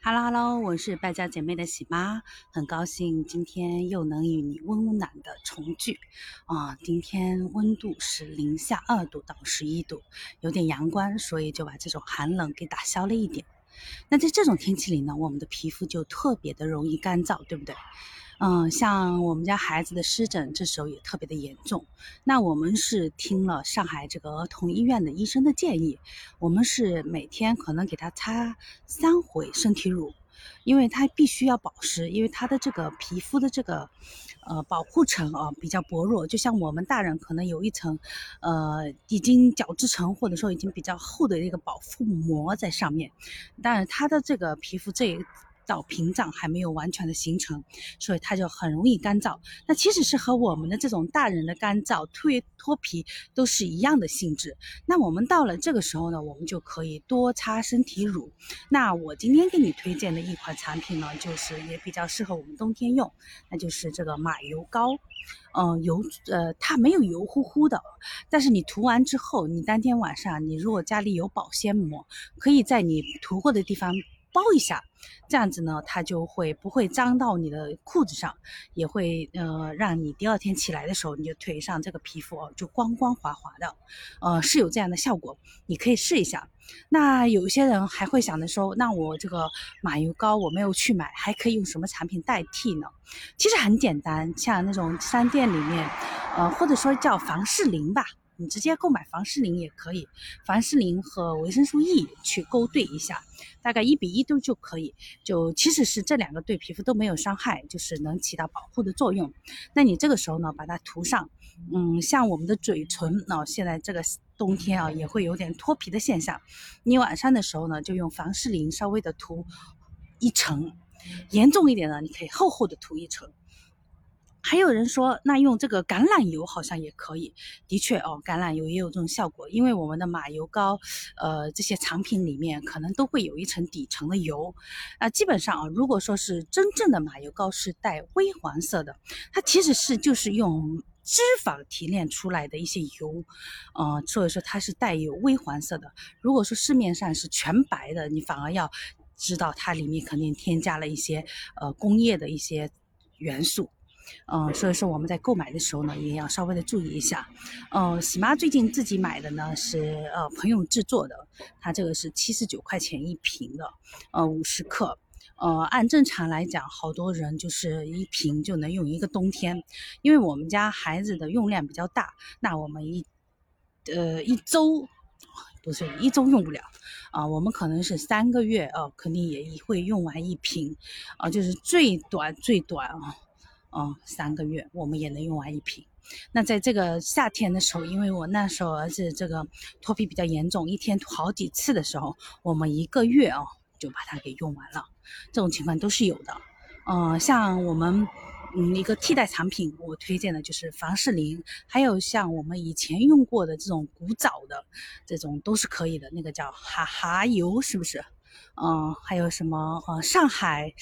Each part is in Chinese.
哈喽哈喽我是败家姐妹的喜妈，很高兴今天又能与你温暖的重聚啊！今天温度是零下二度到十一度，有点阳光，所以就把这种寒冷给打消了一点。那在这种天气里呢，我们的皮肤就特别的容易干燥，对不对？嗯，像我们家孩子的湿疹，这时候也特别的严重。那我们是听了上海这个儿童医院的医生的建议，我们是每天可能给他擦三回身体乳，因为他必须要保湿，因为他的这个皮肤的这个呃保护层啊比较薄弱，就像我们大人可能有一层呃已经角质层或者说已经比较厚的一个保护膜在上面，但是他的这个皮肤这。到屏障还没有完全的形成，所以它就很容易干燥。那其实是和我们的这种大人的干燥、脱脱皮都是一样的性质。那我们到了这个时候呢，我们就可以多擦身体乳。那我今天给你推荐的一款产品呢，就是也比较适合我们冬天用，那就是这个马油膏。嗯，油呃，它没有油乎乎的，但是你涂完之后，你当天晚上你如果家里有保鲜膜，可以在你涂过的地方。包一下，这样子呢，它就会不会脏到你的裤子上，也会呃让你第二天起来的时候，你的腿上这个皮肤哦就光光滑滑的，呃是有这样的效果，你可以试一下。那有些人还会想着说，那我这个马油膏我没有去买，还可以用什么产品代替呢？其实很简单，像那种商店里面，呃或者说叫凡士林吧。你直接购买凡士林也可以，凡士林和维生素 E 去勾兑一下，大概一比一都就可以。就其实是这两个对皮肤都没有伤害，就是能起到保护的作用。那你这个时候呢，把它涂上，嗯，像我们的嘴唇，那现在这个冬天啊，也会有点脱皮的现象。你晚上的时候呢，就用凡士林稍微的涂一层，严重一点呢，你可以厚厚的涂一层。还有人说，那用这个橄榄油好像也可以。的确哦，橄榄油也有这种效果，因为我们的马油膏，呃，这些产品里面可能都会有一层底层的油。啊，基本上啊，如果说是真正的马油膏是带微黄色的，它其实是就是用脂肪提炼出来的一些油，呃，所以说它是带有微黄色的。如果说市面上是全白的，你反而要知道它里面肯定添加了一些呃工业的一些元素。嗯，所以说我们在购买的时候呢，也要稍微的注意一下。嗯，喜妈最近自己买的呢是呃朋友制作的，它这个是七十九块钱一瓶的，呃五十克。呃，按正常来讲，好多人就是一瓶就能用一个冬天，因为我们家孩子的用量比较大，那我们一呃一周不是一周用不了啊，我们可能是三个月啊，肯定也会用完一瓶啊，就是最短最短啊。哦，三个月我们也能用完一瓶。那在这个夏天的时候，因为我那时候儿子这个脱皮比较严重，一天涂好几次的时候，我们一个月哦就把它给用完了。这种情况都是有的。嗯，像我们嗯一个替代产品，我推荐的就是凡士林，还有像我们以前用过的这种古早的这种都是可以的。那个叫哈哈油，是不是？嗯，还有什么？呃，上海，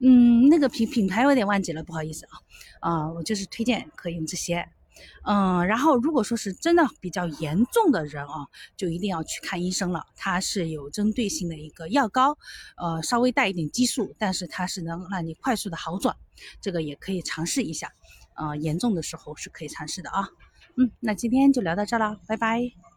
嗯，那个品品牌我有点忘记了，不好意思啊。啊，我就是推荐可以用这些。嗯，然后如果说是真的比较严重的人啊，就一定要去看医生了。它是有针对性的一个药膏，呃，稍微带一点激素，但是它是能让你快速的好转。这个也可以尝试一下。呃，严重的时候是可以尝试的啊。嗯，那今天就聊到这了，拜拜。